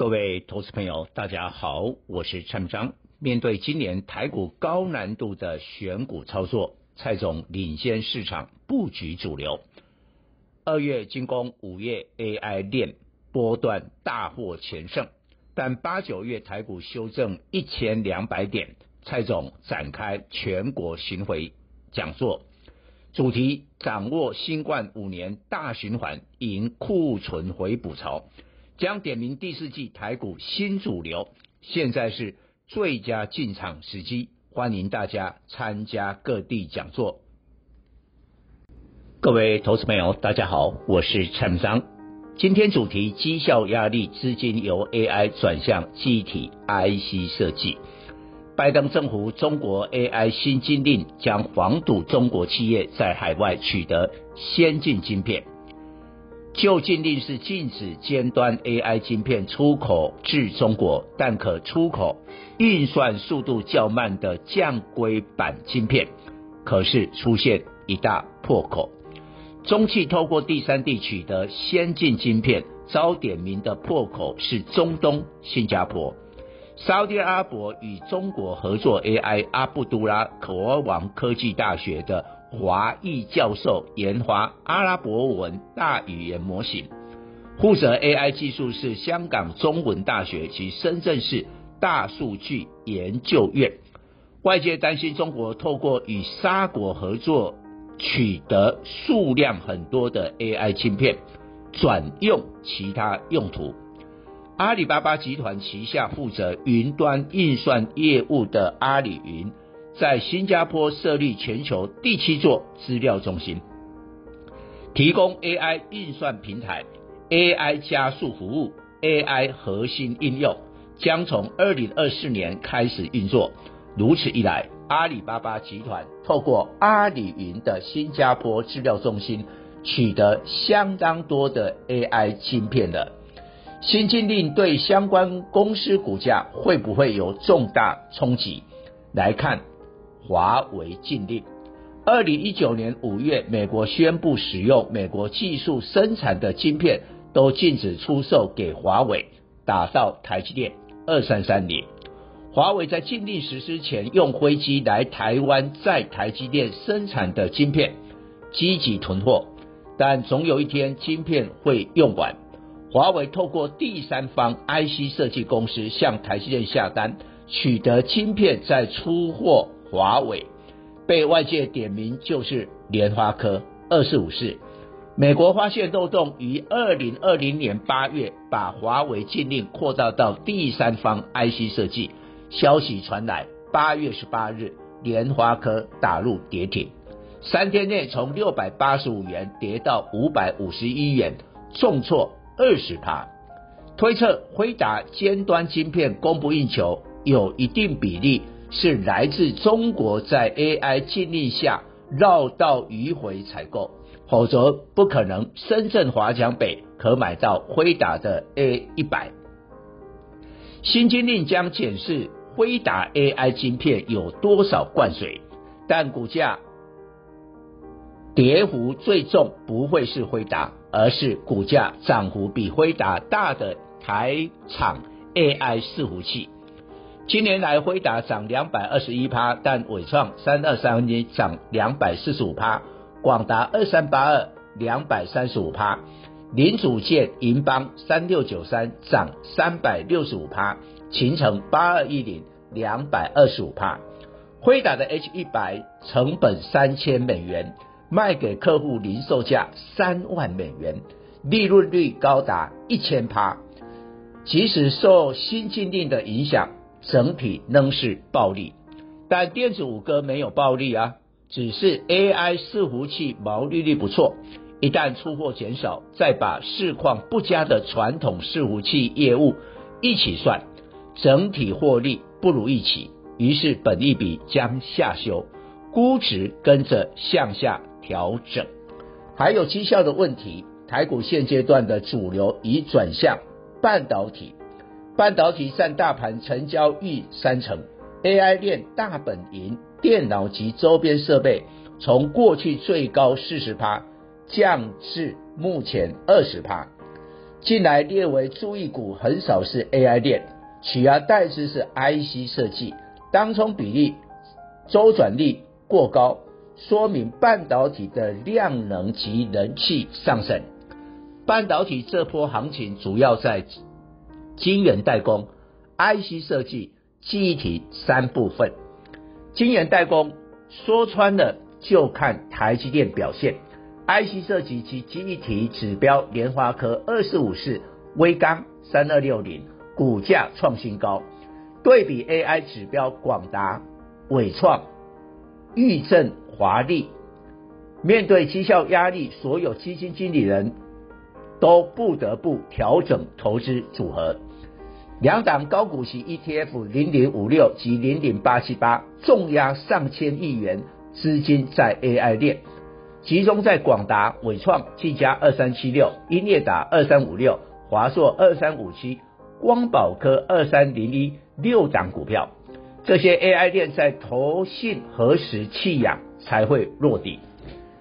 各位投资朋友，大家好，我是蔡明彰。面对今年台股高难度的选股操作，蔡总领先市场布局主流。二月进攻五月 AI 链波段大获全胜，但八九月台股修正一千两百点，蔡总展开全国巡回讲座，主题掌握新冠五年大循环，迎库存回补潮。将点名第四季台股新主流，现在是最佳进场时机，欢迎大家参加各地讲座。各位投资朋友，大家好，我是蔡明彰。今天主题：绩效压力，资金由 AI 转向记忆体 IC 设计。拜登政府中国 AI 新禁令将防堵中国企业在海外取得先进晶片。旧禁令是禁止尖端 AI 晶片出口至中国，但可出口运算速度较慢的降规版晶片。可是出现一大破口，中企透过第三地取得先进晶片，遭点名的破口是中东新加坡。沙特阿伯与中国合作 AI，阿布都拉国王科技大学的。华裔教授研发阿拉伯文大语言模型，负责 AI 技术是香港中文大学及深圳市大数据研究院。外界担心中国透过与沙国合作，取得数量很多的 AI 芯片，转用其他用途。阿里巴巴集团旗下负责云端运算业务的阿里云。在新加坡设立全球第七座资料中心，提供 AI 运算平台、AI 加速服务、AI 核心应用，将从二零二四年开始运作。如此一来，阿里巴巴集团透过阿里云的新加坡资料中心，取得相当多的 AI 芯片了。新禁令对相关公司股价会不会有重大冲击？来看。华为禁令，二零一九年五月，美国宣布使用美国技术生产的晶片都禁止出售给华为，打造台积电二三三零。华为在禁令实施前，用飞机来台湾在台积电生产的晶片，积极囤货，但总有一天晶片会用完。华为透过第三方 IC 设计公司向台积电下单，取得晶片再出货。华为被外界点名就是联发科二四五四，美国发现漏洞，于二零二零年八月把华为禁令扩大到第三方 IC 设计。消息传来，八月十八日，联发科打入跌停，三天内从六百八十五元跌到五百五十一元，重挫二十趴。推测辉达尖端晶片供不应求，有一定比例。是来自中国在 AI 禁令下绕道迂回采购，否则不可能。深圳华强北可买到辉达的 A 一百。新禁令将检视辉达 AI 晶片有多少灌水，但股价跌幅最重不会是辉达，而是股价涨幅比辉达大的台厂 AI 伺服器。今年来，辉达涨两百二十一趴，但纬创三二三一涨两百四十五趴，广达二三八二两百三十五趴，零组件银邦三六九三涨三百六十五趴，勤诚八二一零两百二十五趴。辉达的 H 一百成本三千美元，卖给客户零售价三万美元，利润率高达一千趴，即使受新禁令的影响。整体仍是暴利，但电子五哥没有暴利啊，只是 AI 伺服器毛利率不错。一旦出货减少，再把市况不佳的传统伺服器业务一起算，整体获利不如一起，于是本益比将下修，估值跟着向下调整。还有绩效的问题，台股现阶段的主流已转向半导体。半导体占大盘成交逾三成，AI 链大本营电脑及周边设备从过去最高四十趴降至目前二十趴，近来列为注意股很少是 AI 链，取而代之是 IC 设计，当冲比例、周转率过高，说明半导体的量能及人气上升。半导体这波行情主要在晶圆代工、IC 设计、记忆体三部分。晶圆代工说穿了就看台积电表现，IC 设计及记忆体指标联发科二四五四、威刚三二六零股价创新高，对比 AI 指标广达、伟创、裕正、华丽，面对绩效压力，所有基金经理人都不得不调整投资组合。两档高股息 ETF 零零五六及零零八七八重压上千亿元资金在 AI 链，集中在广达、伟创、技嘉二三七六、英业达二三五六、华硕二三五七、光宝科二三零一六档股票。这些 AI 链在投信何时弃养才会落底？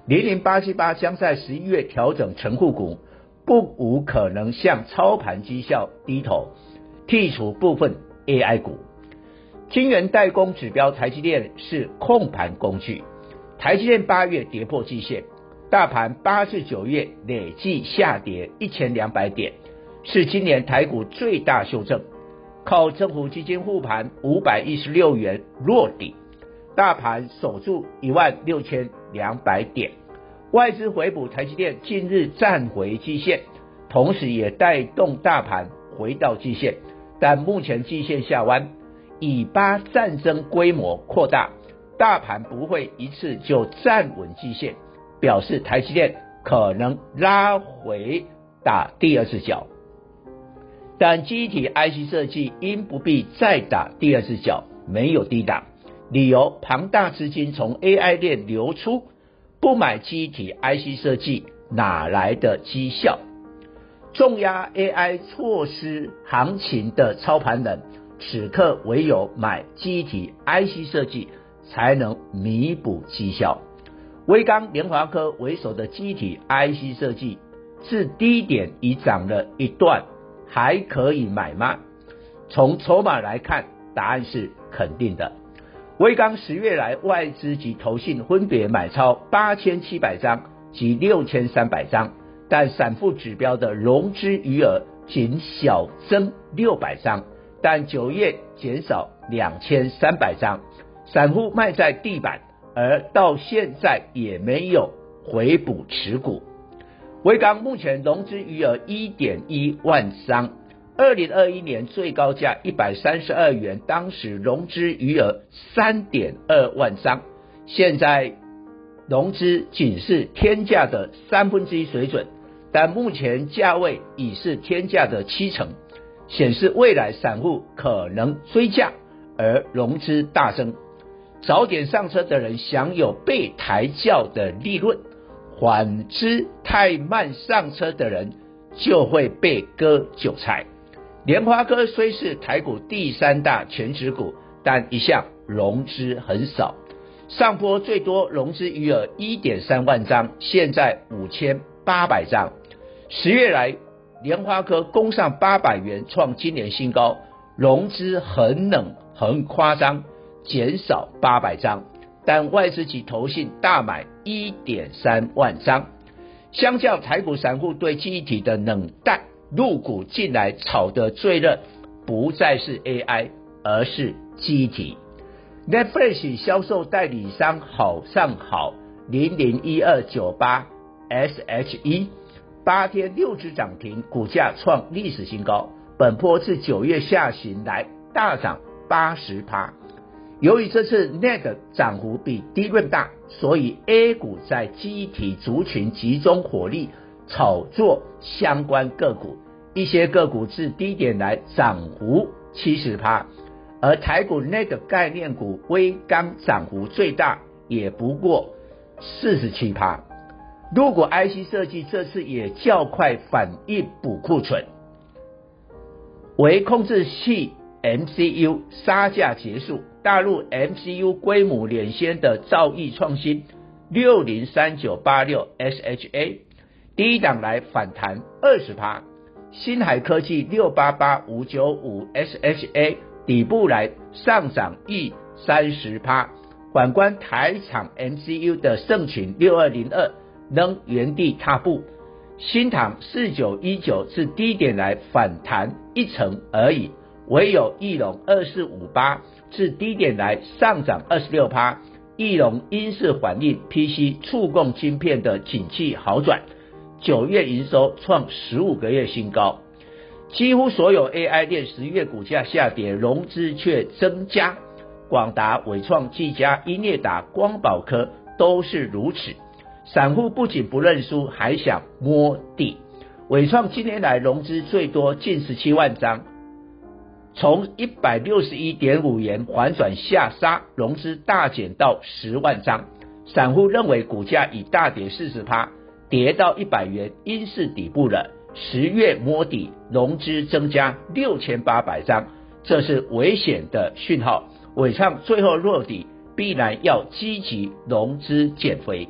零零八七八将在十一月调整成户股，不无可能向操盘绩效低头。剔除部分 AI 股，晶圆代工指标台积电是控盘工具。台积电八月跌破季线，大盘八至九月累计下跌一千两百点，是今年台股最大修正。靠政府基金护盘五百一十六元落底，大盘守住一万六千两百点。外资回补台积电近日站回季线，同时也带动大盘回到季线。但目前季线下弯，以巴战争规模扩大，大盘不会一次就站稳季线，表示台积电可能拉回打第二次脚。但机体 IC 设计因不必再打第二次脚，没有低档，理由庞大资金从 AI 链流出，不买机体 IC 设计，哪来的绩效？重压 AI 错失行情的操盘人，此刻唯有买记忆体 IC 设计，才能弥补绩效。威刚、联华科为首的记忆体 IC 设计，自低点已涨了一段，还可以买吗？从筹码来看，答案是肯定的。威刚十月来外资及投信分别买超八千七百张及六千三百张。但散户指标的融资余额仅小增六百张，但九月减少两千三百张，散户卖在地板，而到现在也没有回补持股。维刚目前融资余额一点一万张，二零二一年最高价一百三十二元，当时融资余额三点二万张，现在融资仅是天价的三分之一水准。但目前价位已是天价的七成，显示未来散户可能追价而融资大增，早点上车的人享有被抬轿的利润，反之太慢上车的人就会被割韭菜。联发科虽是台股第三大全值股，但一向融资很少，上波最多融资余额一点三万张，现在五千八百张。十月来，联发科攻上八百元，创今年新高，融资很冷很夸张，减少八百张，但外资及投信大买一点三万张。相较台股散户对记忆体的冷淡，入股近来炒得最热，不再是 AI，而是记忆体。Netflix 销售代理商好上好零零一二九八 SHE。八天六只涨停，股价创历史新高。本波自九月下旬来大涨八十趴。由于这次 NET 涨幅比 DRAM 大，所以 A 股在记忆体族群集中火力炒作相关个股，一些个股自低点来涨幅七十趴，而台股 NAND 概念股微刚涨幅最大，也不过四十七趴。如果 IC 设计这次也较快反应补库存，微控制器 MCU 杀价结束，大陆 MCU 规模领先的兆易创新六零三九八六 SHA 第一档来反弹二十趴，新海科技六八八五九五 SHA 底部来上涨逾三十趴。反观台厂 MCU 的盛群六二零二仍原地踏步。新唐四九一九至低点来反弹一成而已，唯有义隆二四五八至低点来上涨二十六趴。义隆因是反映 PC 触控晶片的景气好转，九月营收创十五个月新高。几乎所有 AI 店十月股价下跌，融资却增加。广达、伟创、技嘉、英业达、光宝科都是如此。散户不仅不认输，还想摸底。伟创今年来融资最多近十七万张，从一百六十一点五元反转下杀，融资大减到十万张。散户认为股价已大跌四十趴，跌到一百元，应是底部了。十月摸底，融资增加六千八百张，这是危险的讯号。伟创最后落底，必然要积极融资减肥。